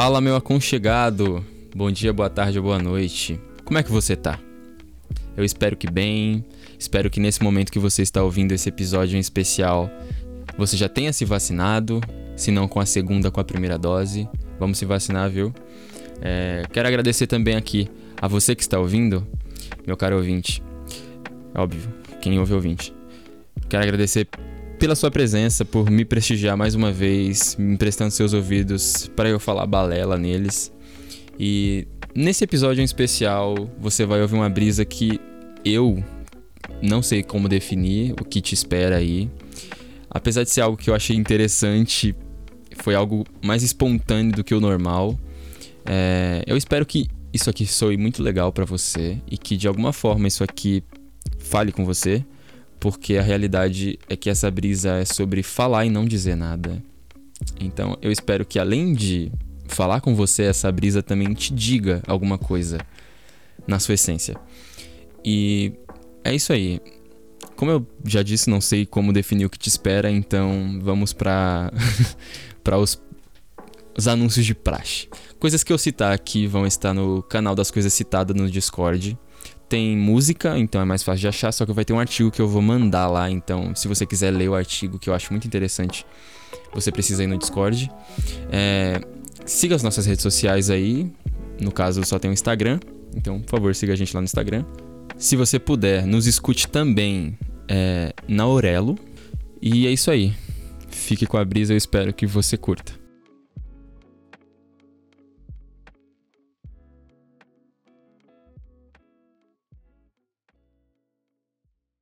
Fala, meu aconchegado. Bom dia, boa tarde ou boa noite. Como é que você tá? Eu espero que bem. Espero que nesse momento que você está ouvindo esse episódio em especial, você já tenha se vacinado, se não com a segunda, com a primeira dose. Vamos se vacinar, viu? É, quero agradecer também aqui a você que está ouvindo, meu caro ouvinte. Óbvio, quem ouve ouvinte. Quero agradecer pela sua presença, por me prestigiar mais uma vez, me emprestando seus ouvidos para eu falar balela neles. E nesse episódio em especial, você vai ouvir uma brisa que eu não sei como definir, o que te espera aí. Apesar de ser algo que eu achei interessante, foi algo mais espontâneo do que o normal. É, eu espero que isso aqui soe muito legal para você e que de alguma forma isso aqui fale com você porque a realidade é que essa brisa é sobre falar e não dizer nada. Então eu espero que além de falar com você, essa brisa também te diga alguma coisa na sua essência. E é isso aí. Como eu já disse, não sei como definir o que te espera, então vamos para para os, os anúncios de praxe. Coisas que eu citar aqui vão estar no canal das coisas citadas no Discord tem música, então é mais fácil de achar, só que vai ter um artigo que eu vou mandar lá, então se você quiser ler o artigo, que eu acho muito interessante, você precisa ir no Discord. É, siga as nossas redes sociais aí, no caso só tem o Instagram, então por favor siga a gente lá no Instagram. Se você puder, nos escute também é, na Aurelo. E é isso aí. Fique com a brisa, eu espero que você curta.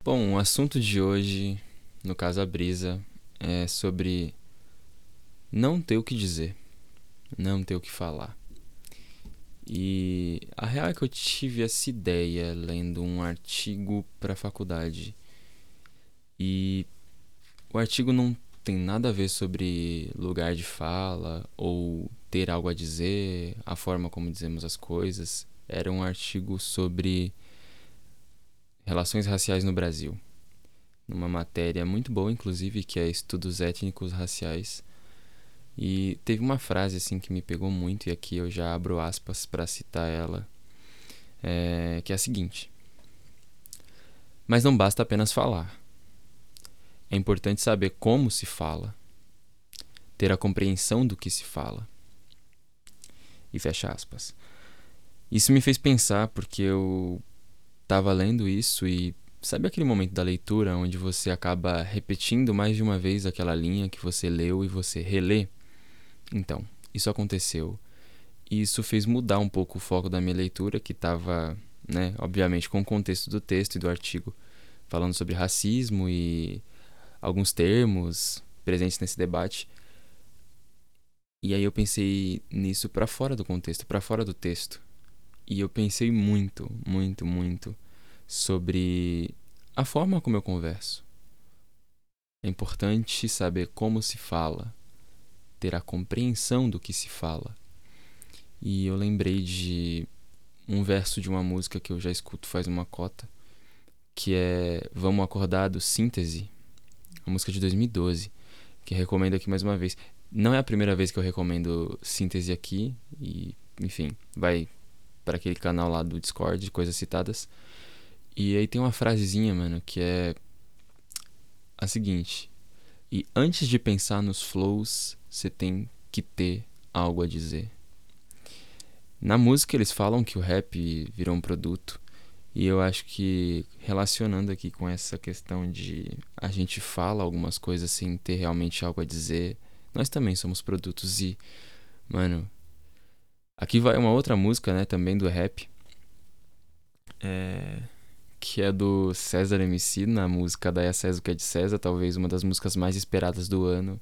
Bom, o assunto de hoje, no caso a brisa, é sobre não ter o que dizer, não ter o que falar. E a real é que eu tive essa ideia lendo um artigo para a faculdade. E o artigo não tem nada a ver sobre lugar de fala ou ter algo a dizer, a forma como dizemos as coisas. Era um artigo sobre Relações Raciais no Brasil, numa matéria muito boa, inclusive, que é Estudos Étnicos Raciais. E teve uma frase assim que me pegou muito, e aqui eu já abro aspas para citar ela, é, que é a seguinte: Mas não basta apenas falar. É importante saber como se fala, ter a compreensão do que se fala. E fecha aspas. Isso me fez pensar porque eu estava lendo isso e sabe aquele momento da leitura onde você acaba repetindo mais de uma vez aquela linha que você leu e você relê? Então, isso aconteceu. E isso fez mudar um pouco o foco da minha leitura, que estava, né, obviamente, com o contexto do texto e do artigo, falando sobre racismo e alguns termos presentes nesse debate. E aí eu pensei nisso para fora do contexto, para fora do texto. E eu pensei muito, muito, muito sobre a forma como eu converso. É importante saber como se fala, ter a compreensão do que se fala. E eu lembrei de um verso de uma música que eu já escuto faz uma cota, que é Vamos Acordar do Síntese, uma música de 2012, que recomendo aqui mais uma vez. Não é a primeira vez que eu recomendo Síntese aqui, e enfim, vai para aquele canal lá do Discord, de coisas citadas. E aí tem uma frasezinha, mano, que é a seguinte: E antes de pensar nos flows, você tem que ter algo a dizer. Na música eles falam que o rap virou um produto. E eu acho que relacionando aqui com essa questão de a gente fala algumas coisas sem ter realmente algo a dizer, nós também somos produtos e, mano, Aqui vai uma outra música, né, também do rap. É... Que é do César MC, na música da César que é de César, talvez uma das músicas mais esperadas do ano.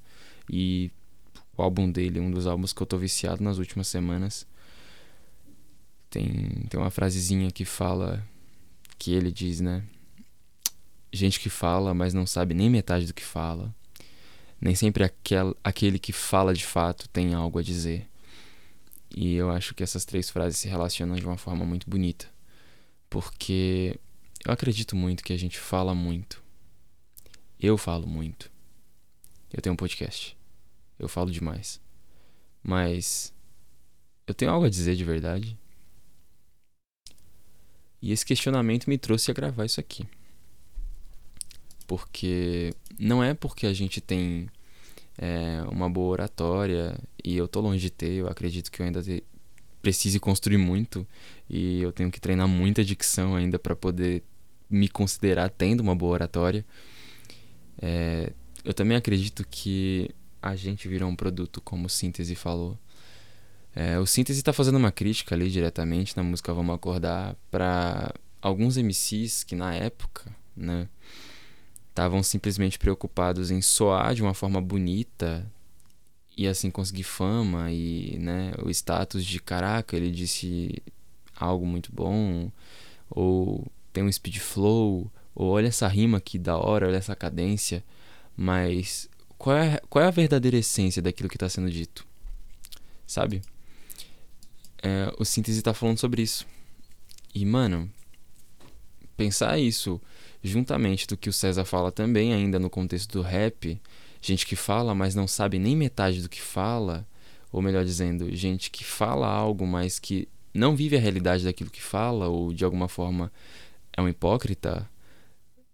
E o álbum dele, um dos álbuns que eu tô viciado nas últimas semanas. Tem, tem uma frasezinha que fala. Que ele diz, né? Gente que fala, mas não sabe nem metade do que fala. Nem sempre aquel, aquele que fala de fato tem algo a dizer. E eu acho que essas três frases se relacionam de uma forma muito bonita. Porque eu acredito muito que a gente fala muito. Eu falo muito. Eu tenho um podcast. Eu falo demais. Mas eu tenho algo a dizer de verdade? E esse questionamento me trouxe a gravar isso aqui. Porque não é porque a gente tem é, uma boa oratória e eu tô longe de ter, eu acredito que eu ainda te, precise construir muito e eu tenho que treinar muita dicção ainda para poder me considerar tendo uma boa oratória. É, eu também acredito que a gente virou um produto, como o Síntese falou. É, o Síntese está fazendo uma crítica ali diretamente na música Vamos Acordar para alguns MCs que na época, né, estavam simplesmente preocupados em soar de uma forma bonita e assim conseguir fama e, né, o status de caraca, ele disse algo muito bom ou tem um speed flow ou olha essa rima que da hora, olha essa cadência, mas qual é, qual é a verdadeira essência daquilo que está sendo dito? Sabe? É, o síntese está falando sobre isso. E, mano, pensar isso juntamente do que o César fala também, ainda no contexto do rap, gente que fala, mas não sabe nem metade do que fala, ou melhor dizendo, gente que fala algo, mas que não vive a realidade daquilo que fala, ou de alguma forma é um hipócrita,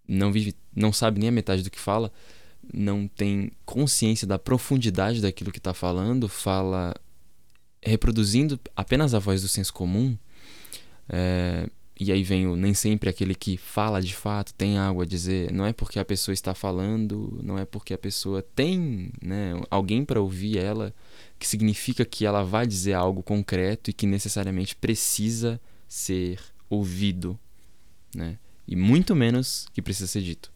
não vive, não sabe nem a metade do que fala não tem consciência da profundidade daquilo que está falando, fala reproduzindo apenas a voz do senso comum, é, e aí vem o nem sempre aquele que fala de fato, tem algo a dizer. Não é porque a pessoa está falando, não é porque a pessoa tem né, alguém para ouvir ela, que significa que ela vai dizer algo concreto e que necessariamente precisa ser ouvido. Né? E muito menos que precisa ser dito.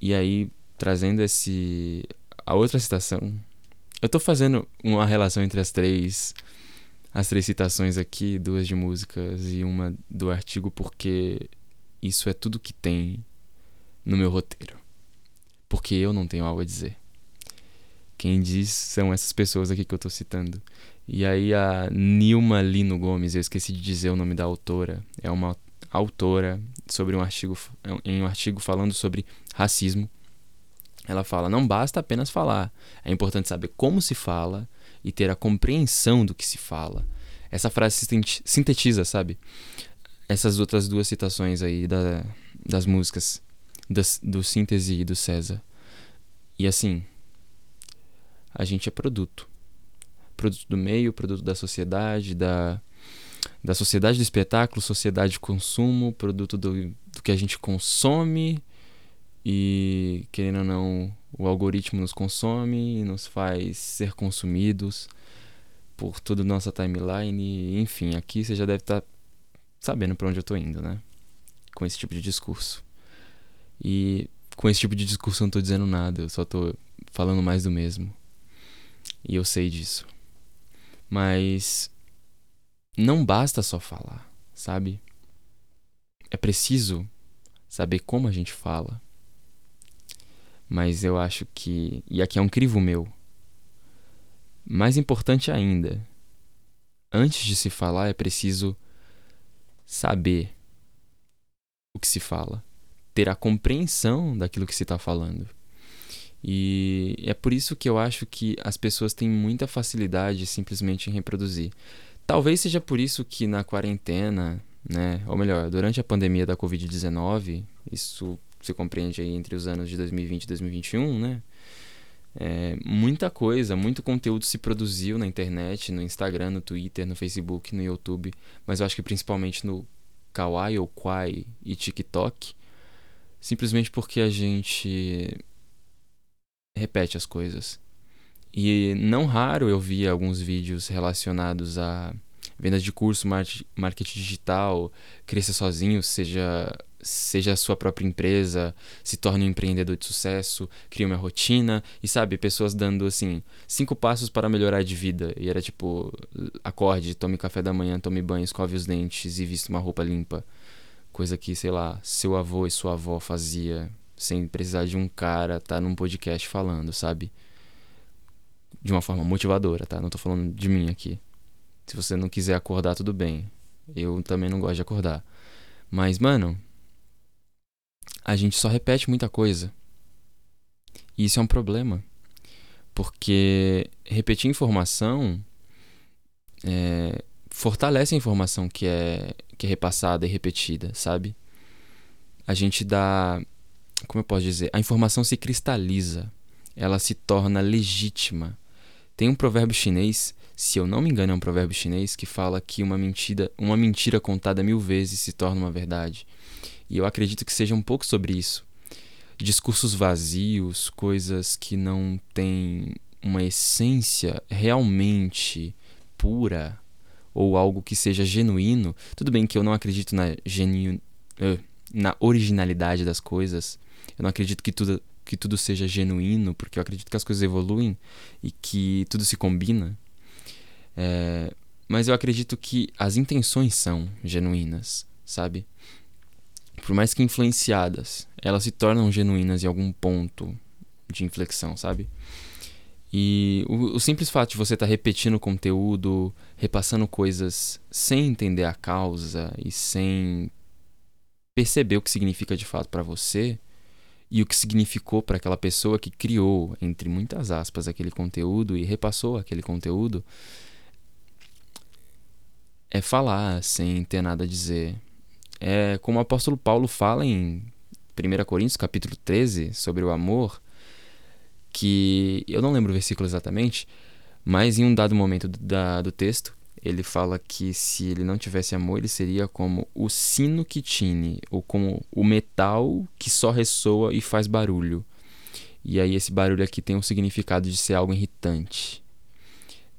E aí, trazendo esse a outra citação. Eu tô fazendo uma relação entre as três as três citações aqui, duas de músicas e uma do artigo porque isso é tudo que tem no meu roteiro. Porque eu não tenho algo a dizer. Quem diz são essas pessoas aqui que eu tô citando. E aí a Nilma Lino Gomes, eu esqueci de dizer o nome da autora, é uma autora sobre um artigo em um artigo falando sobre racismo ela fala: não basta apenas falar, é importante saber como se fala e ter a compreensão do que se fala. Essa frase sintetiza, sabe? Essas outras duas citações aí da, das músicas, das, do Síntese e do César. E assim, a gente é produto. Produto do meio, produto da sociedade, da, da sociedade do espetáculo, sociedade de consumo, produto do, do que a gente consome e, querendo ou não, o algoritmo nos consome e nos faz ser consumidos por toda a nossa timeline. Enfim, aqui você já deve estar tá sabendo para onde eu estou indo, né? Com esse tipo de discurso. E com esse tipo de discurso eu não estou dizendo nada, eu só estou falando mais do mesmo. E eu sei disso. Mas não basta só falar, sabe? É preciso saber como a gente fala mas eu acho que. E aqui é um crivo meu. Mais importante ainda, antes de se falar é preciso saber o que se fala, ter a compreensão daquilo que se está falando. E é por isso que eu acho que as pessoas têm muita facilidade simplesmente em reproduzir. Talvez seja por isso que na quarentena, né, ou melhor, durante a pandemia da Covid-19, isso se compreende aí entre os anos de 2020 e 2021, né? É, muita coisa, muito conteúdo se produziu na internet, no Instagram, no Twitter, no Facebook, no YouTube, mas eu acho que principalmente no Kawaii ou Kwai e TikTok, simplesmente porque a gente repete as coisas. E não raro eu vi alguns vídeos relacionados a vendas de curso, marketing digital, cresça sozinho, seja seja a sua própria empresa, se torne um empreendedor de sucesso, crie uma rotina e sabe, pessoas dando assim, cinco passos para melhorar de vida. E era tipo, acorde, tome café da manhã, tome banho, escove os dentes e vista uma roupa limpa. Coisa que, sei lá, seu avô e sua avó fazia sem precisar de um cara tá num podcast falando, sabe? De uma forma motivadora, tá? Não tô falando de mim aqui. Se você não quiser acordar, tudo bem. Eu também não gosto de acordar. Mas, mano, a gente só repete muita coisa. E isso é um problema. Porque repetir informação é, fortalece a informação que é, que é repassada e repetida, sabe? A gente dá. Como eu posso dizer? A informação se cristaliza, ela se torna legítima. Tem um provérbio chinês, se eu não me engano, é um provérbio chinês que fala que uma mentira, uma mentira contada mil vezes se torna uma verdade. E eu acredito que seja um pouco sobre isso. Discursos vazios, coisas que não têm uma essência realmente pura ou algo que seja genuíno. Tudo bem que eu não acredito na genu... Uh, na originalidade das coisas. Eu não acredito que tudo que tudo seja genuíno, porque eu acredito que as coisas evoluem e que tudo se combina. É, mas eu acredito que as intenções são genuínas, sabe? Por mais que influenciadas, elas se tornam genuínas em algum ponto de inflexão, sabe? E o, o simples fato de você estar tá repetindo conteúdo, repassando coisas sem entender a causa e sem perceber o que significa de fato para você e o que significou para aquela pessoa que criou, entre muitas aspas, aquele conteúdo e repassou aquele conteúdo, é falar sem ter nada a dizer. É como o apóstolo Paulo fala em 1 Coríntios capítulo 13 sobre o amor, que eu não lembro o versículo exatamente, mas em um dado momento da, do texto, ele fala que se ele não tivesse amor, ele seria como o sino que tine, ou como o metal que só ressoa e faz barulho. E aí esse barulho aqui tem o significado de ser algo irritante.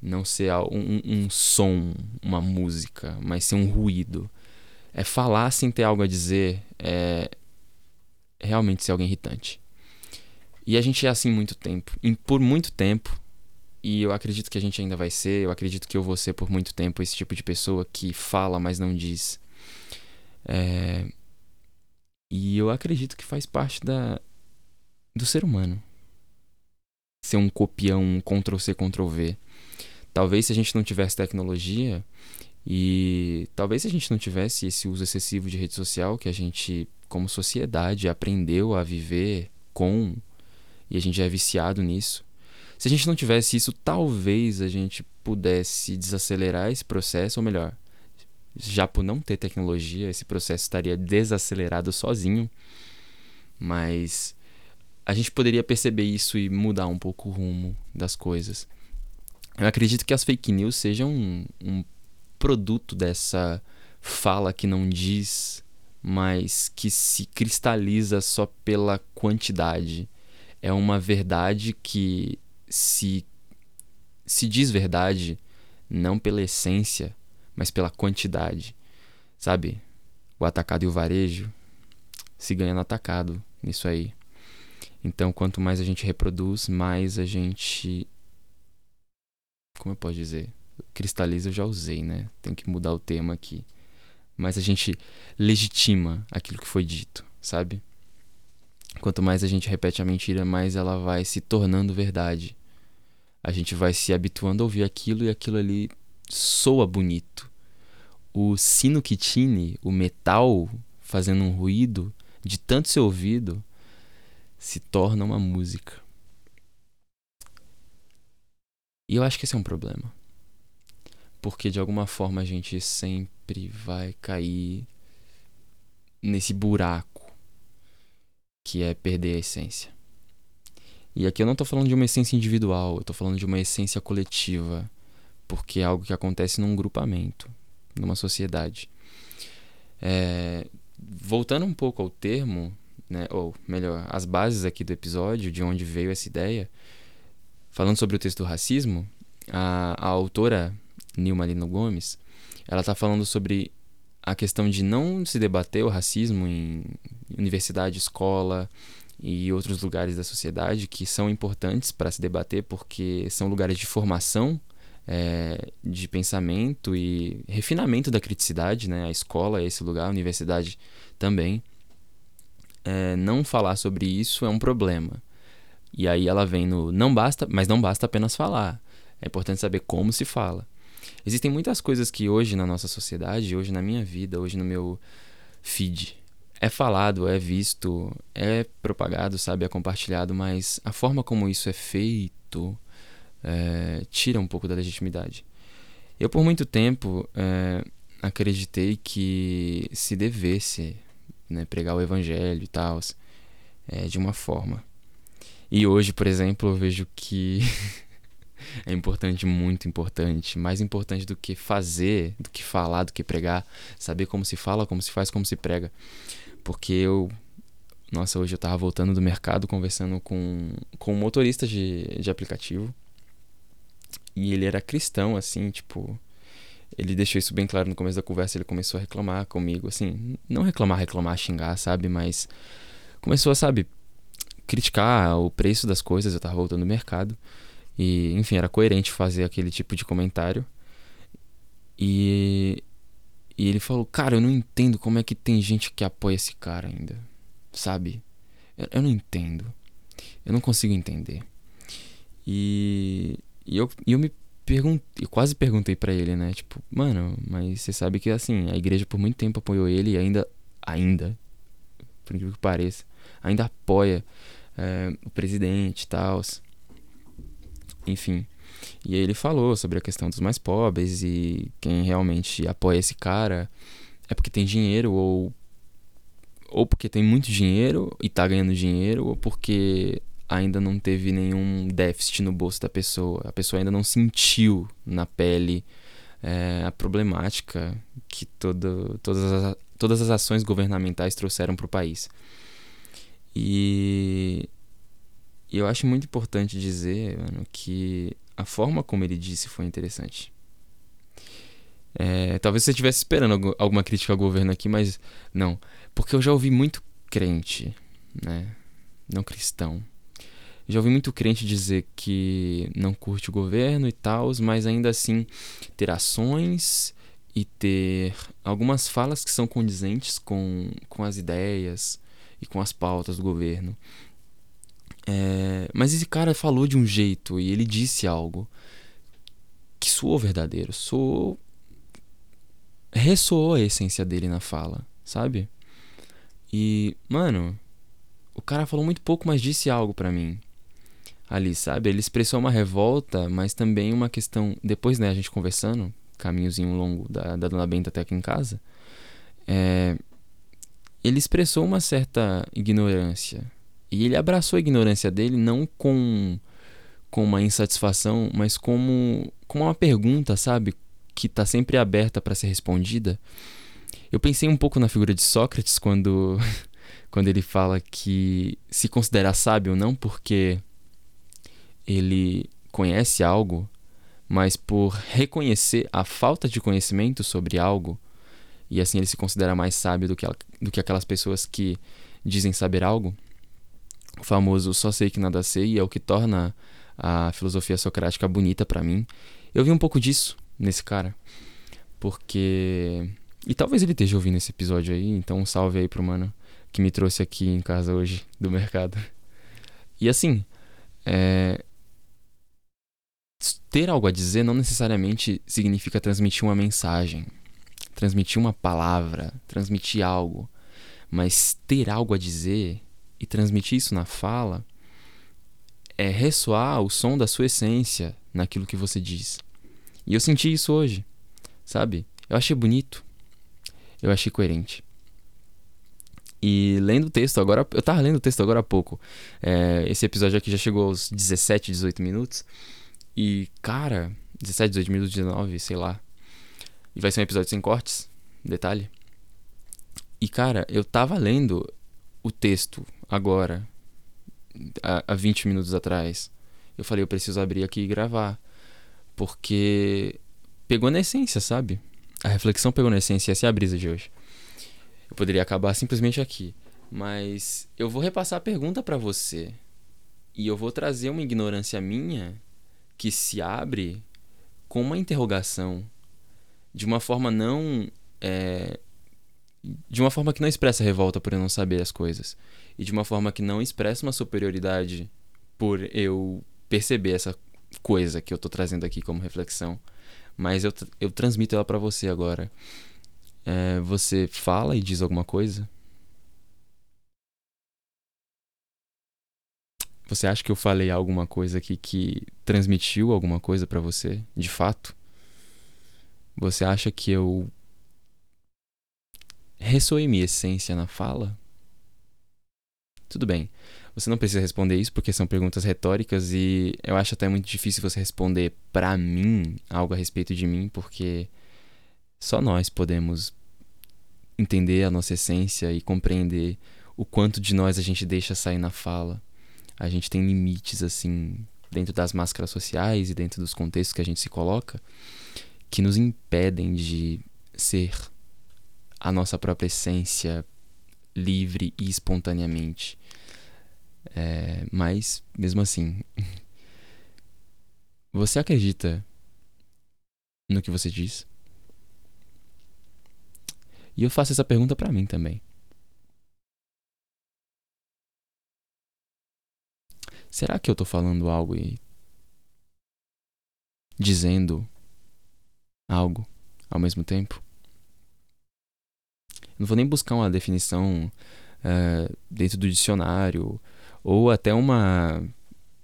Não ser um, um som, uma música, mas ser um ruído. É falar sem ter algo a dizer, é realmente ser alguém irritante. E a gente é assim muito tempo. E por muito tempo, e eu acredito que a gente ainda vai ser, eu acredito que eu vou ser por muito tempo esse tipo de pessoa que fala, mas não diz. É... E eu acredito que faz parte da... do ser humano. Ser um copião, um Ctrl-C, Ctrl-V. Talvez se a gente não tivesse tecnologia e talvez se a gente não tivesse esse uso excessivo de rede social que a gente, como sociedade, aprendeu a viver com e a gente é viciado nisso. Se a gente não tivesse isso, talvez a gente pudesse desacelerar esse processo, ou melhor, já por não ter tecnologia, esse processo estaria desacelerado sozinho. Mas a gente poderia perceber isso e mudar um pouco o rumo das coisas. Eu acredito que as fake news sejam um, um produto dessa fala que não diz, mas que se cristaliza só pela quantidade é uma verdade que se se diz verdade não pela essência, mas pela quantidade. Sabe? O atacado e o varejo se ganha no atacado nisso aí. Então, quanto mais a gente reproduz, mais a gente como eu posso dizer? Cristaliza eu já usei, né? Tem que mudar o tema aqui. Mas a gente legitima aquilo que foi dito, sabe? Quanto mais a gente repete a mentira, mais ela vai se tornando verdade. A gente vai se habituando a ouvir aquilo e aquilo ali soa bonito. O sino que tine, o metal fazendo um ruído, de tanto ser ouvido, se torna uma música. E eu acho que esse é um problema. Porque de alguma forma a gente sempre vai cair nesse buraco que é perder a essência. E aqui eu não estou falando de uma essência individual, eu estou falando de uma essência coletiva, porque é algo que acontece num grupamento, numa sociedade. É, voltando um pouco ao termo, né, ou melhor, as bases aqui do episódio, de onde veio essa ideia, falando sobre o texto do racismo, a, a autora Nilma Lino Gomes, ela está falando sobre a questão de não se debater o racismo em universidade, escola e outros lugares da sociedade que são importantes para se debater porque são lugares de formação é, de pensamento e refinamento da criticidade, né? A escola é esse lugar, a universidade também. É, não falar sobre isso é um problema. E aí ela vem no não basta, mas não basta apenas falar. É importante saber como se fala. Existem muitas coisas que hoje na nossa sociedade, hoje na minha vida, hoje no meu feed, é falado, é visto, é propagado, sabe, é compartilhado, mas a forma como isso é feito é, tira um pouco da legitimidade. Eu, por muito tempo, é, acreditei que se devesse né, pregar o evangelho e tal, é, de uma forma. E hoje, por exemplo, eu vejo que é importante, muito importante, mais importante do que fazer, do que falar, do que pregar, saber como se fala, como se faz, como se prega. Porque eu, nossa, hoje eu tava voltando do mercado conversando com, com um motorista de, de aplicativo. E ele era cristão, assim, tipo. Ele deixou isso bem claro no começo da conversa. Ele começou a reclamar comigo, assim. Não reclamar, reclamar, xingar, sabe? Mas começou a, sabe, criticar o preço das coisas. Eu tava voltando do mercado. E, enfim, era coerente fazer aquele tipo de comentário. E, e ele falou: Cara, eu não entendo como é que tem gente que apoia esse cara ainda. Sabe? Eu, eu não entendo. Eu não consigo entender. E, e eu, e eu me perguntei, quase perguntei para ele, né? Tipo, mano, mas você sabe que assim, a igreja por muito tempo apoiou ele e ainda, ainda, por incrível que pareça, ainda apoia é, o presidente e tal. Enfim. E aí ele falou sobre a questão dos mais pobres e quem realmente apoia esse cara é porque tem dinheiro ou ou porque tem muito dinheiro e tá ganhando dinheiro ou porque ainda não teve nenhum déficit no bolso da pessoa. A pessoa ainda não sentiu na pele é, a problemática que todo, todas, as, todas as ações governamentais trouxeram para o país. E eu acho muito importante dizer mano, que a forma como ele disse foi interessante. É, talvez você estivesse esperando alguma crítica ao governo aqui, mas não. Porque eu já ouvi muito crente, né? Não cristão. Já ouvi muito crente dizer que não curte o governo e tal, mas ainda assim ter ações e ter algumas falas que são condizentes com, com as ideias e com as pautas do governo. É, mas esse cara falou de um jeito e ele disse algo que soou verdadeiro, soou. ressoou a essência dele na fala, sabe? E, mano, o cara falou muito pouco, mas disse algo para mim. Ali, sabe? Ele expressou uma revolta, mas também uma questão. Depois, né, a gente conversando, caminhozinho longo da, da Dona Benta até aqui em casa, é, ele expressou uma certa ignorância, e ele abraçou a ignorância dele não com, com uma insatisfação, mas como, como uma pergunta, sabe? Que está sempre aberta para ser respondida. Eu pensei um pouco na figura de Sócrates quando, quando ele fala que se considera sábio não porque ele conhece algo, mas por reconhecer a falta de conhecimento sobre algo, e assim ele se considera mais sábio do que, do que aquelas pessoas que dizem saber algo o famoso só sei que nada sei, é o que torna a filosofia socrática bonita para mim. Eu vi um pouco disso nesse cara, porque. E talvez ele esteja ouvindo esse episódio aí, então um salve aí pro mano que me trouxe aqui em casa hoje do mercado. E assim, é... ter algo a dizer não necessariamente significa transmitir uma mensagem, transmitir uma palavra, transmitir algo. Mas ter algo a dizer e transmitir isso na fala é ressoar o som da sua essência naquilo que você diz. E eu senti isso hoje, sabe? Eu achei bonito, eu achei coerente. E lendo o texto agora, eu tava lendo o texto agora há pouco. É, esse episódio aqui já chegou aos 17, 18 minutos. E, cara, 17, 18 minutos, 19, sei lá. E vai ser um episódio sem cortes, detalhe. E, cara, eu tava lendo o texto agora, há, 20 minutos atrás. Eu falei, eu preciso abrir aqui e gravar. Porque pegou na essência, sabe? A reflexão pegou na essência, essa é a brisa de hoje. Eu poderia acabar simplesmente aqui. Mas eu vou repassar a pergunta para você. E eu vou trazer uma ignorância minha que se abre com uma interrogação. De uma forma não. É, de uma forma que não expressa revolta por eu não saber as coisas e de uma forma que não expressa uma superioridade por eu perceber essa coisa que eu tô trazendo aqui como reflexão, mas eu, eu transmito ela para você agora. É, você fala e diz alguma coisa? Você acha que eu falei alguma coisa aqui que transmitiu alguma coisa para você, de fato? Você acha que eu ressoei minha essência na fala? Tudo bem. Você não precisa responder isso porque são perguntas retóricas e eu acho até muito difícil você responder para mim algo a respeito de mim, porque só nós podemos entender a nossa essência e compreender o quanto de nós a gente deixa sair na fala. A gente tem limites assim dentro das máscaras sociais e dentro dos contextos que a gente se coloca que nos impedem de ser a nossa própria essência livre e espontaneamente. É, mas, mesmo assim, você acredita no que você diz? E eu faço essa pergunta para mim também. Será que eu tô falando algo e dizendo algo ao mesmo tempo? Não vou nem buscar uma definição uh, dentro do dicionário ou até uma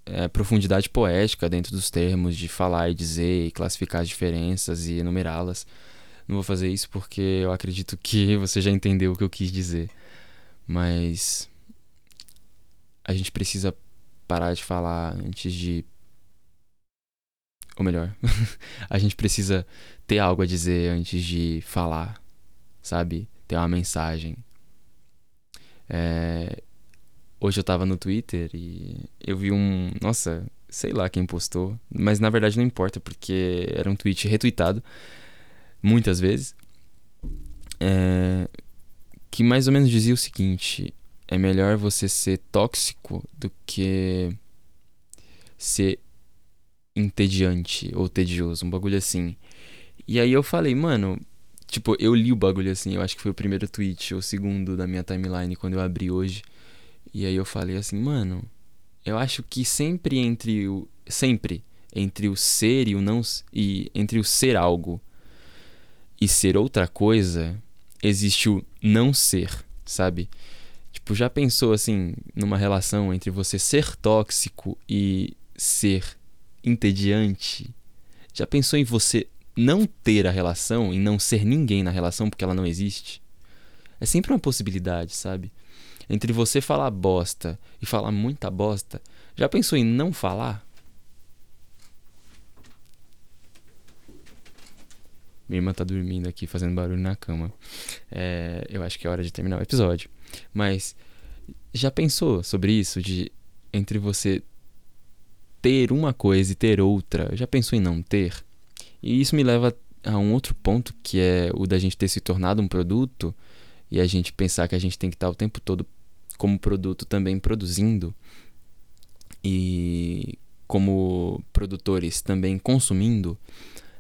é, profundidade poética dentro dos termos de falar e dizer e classificar as diferenças e enumerá-las. Não vou fazer isso porque eu acredito que você já entendeu o que eu quis dizer. Mas a gente precisa parar de falar antes de. Ou melhor, a gente precisa ter algo a dizer antes de falar, sabe? Ter uma mensagem. É, Hoje eu tava no Twitter e eu vi um. Nossa, sei lá quem postou, mas na verdade não importa, porque era um tweet retweetado muitas vezes. É, que mais ou menos dizia o seguinte: é melhor você ser tóxico do que ser entediante ou tedioso, um bagulho assim. E aí eu falei, mano, tipo, eu li o bagulho assim, eu acho que foi o primeiro tweet ou o segundo da minha timeline quando eu abri hoje. E aí eu falei assim, mano, eu acho que sempre entre o sempre entre o ser e o não e entre o ser algo e ser outra coisa, existe o não ser, sabe? Tipo, já pensou assim numa relação entre você ser tóxico e ser entediante? Já pensou em você não ter a relação e não ser ninguém na relação porque ela não existe? É sempre uma possibilidade, sabe? entre você falar bosta e falar muita bosta, já pensou em não falar? Minha irmã tá dormindo aqui, fazendo barulho na cama. É, eu acho que é hora de terminar o episódio. Mas já pensou sobre isso? De entre você ter uma coisa e ter outra? Já pensou em não ter? E isso me leva a um outro ponto que é o da gente ter se tornado um produto e a gente pensar que a gente tem que estar o tempo todo como produto também produzindo e como produtores também consumindo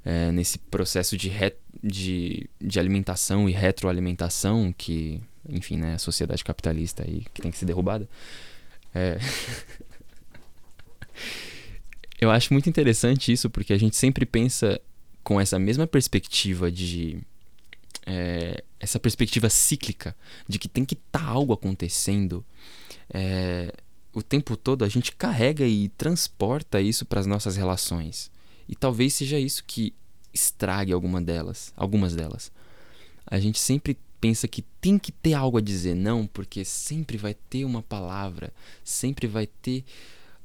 é, nesse processo de, re, de, de alimentação e retroalimentação que, enfim, né, a sociedade capitalista aí que tem que ser derrubada. É... Eu acho muito interessante isso porque a gente sempre pensa com essa mesma perspectiva de é, essa perspectiva cíclica de que tem que estar tá algo acontecendo é, o tempo todo, a gente carrega e transporta isso para as nossas relações. E talvez seja isso que estrague alguma delas, algumas delas. A gente sempre pensa que tem que ter algo a dizer, não, porque sempre vai ter uma palavra, sempre vai ter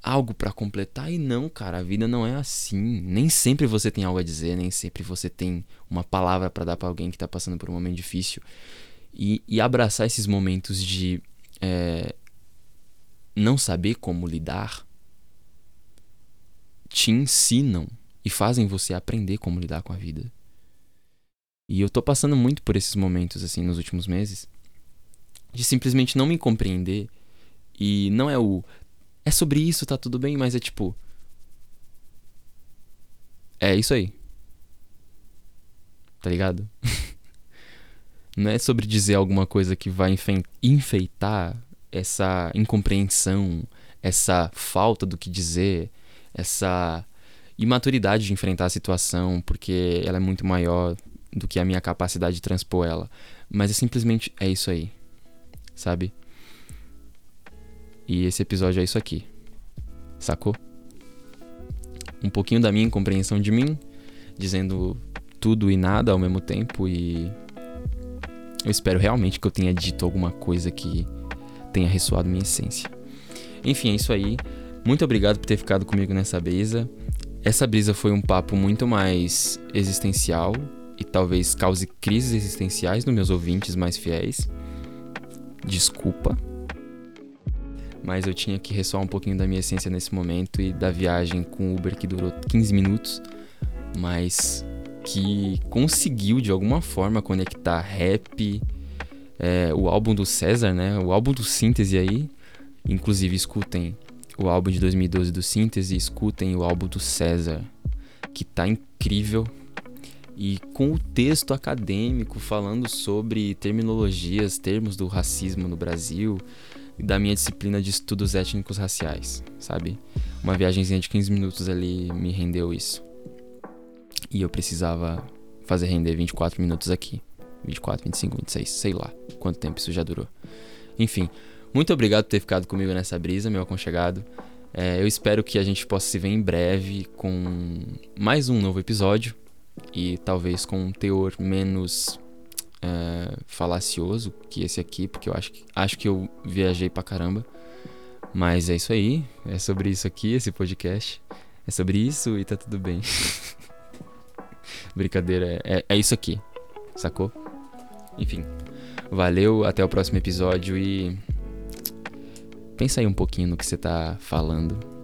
algo para completar e não, cara, a vida não é assim. Nem sempre você tem algo a dizer, nem sempre você tem uma palavra para dar para alguém que tá passando por um momento difícil. E, e abraçar esses momentos de é, não saber como lidar te ensinam e fazem você aprender como lidar com a vida. E eu tô passando muito por esses momentos assim nos últimos meses de simplesmente não me compreender e não é o é sobre isso, tá tudo bem, mas é tipo. É isso aí. Tá ligado? Não é sobre dizer alguma coisa que vai enfeitar essa incompreensão, essa falta do que dizer, essa imaturidade de enfrentar a situação, porque ela é muito maior do que a minha capacidade de transpor ela. Mas é simplesmente é isso aí. Sabe? E esse episódio é isso aqui. Sacou? Um pouquinho da minha incompreensão de mim, dizendo tudo e nada ao mesmo tempo e eu espero realmente que eu tenha dito alguma coisa que tenha ressoado minha essência. Enfim, é isso aí. Muito obrigado por ter ficado comigo nessa brisa. Essa brisa foi um papo muito mais existencial e talvez cause crises existenciais nos meus ouvintes mais fiéis. Desculpa. Mas eu tinha que ressoar um pouquinho da minha essência nesse momento e da viagem com o Uber que durou 15 minutos, mas que conseguiu de alguma forma conectar rap, é, o álbum do César, né? O álbum do Síntese aí. Inclusive, escutem o álbum de 2012 do Síntese, escutem o álbum do César, que tá incrível. E com o texto acadêmico falando sobre terminologias, termos do racismo no Brasil da minha disciplina de estudos étnicos raciais, sabe? Uma viagemzinha de 15 minutos ali me rendeu isso. E eu precisava fazer render 24 minutos aqui. 24, 25, 26, sei lá quanto tempo isso já durou. Enfim, muito obrigado por ter ficado comigo nessa brisa, meu aconchegado. É, eu espero que a gente possa se ver em breve com mais um novo episódio e talvez com um teor menos é, falacioso que esse aqui, porque eu acho que, acho que eu viajei pra caramba. Mas é isso aí, é sobre isso aqui, esse podcast. É sobre isso e tá tudo bem. Brincadeira, é, é isso aqui, sacou? Enfim, valeu, até o próximo episódio e pensa aí um pouquinho no que você tá falando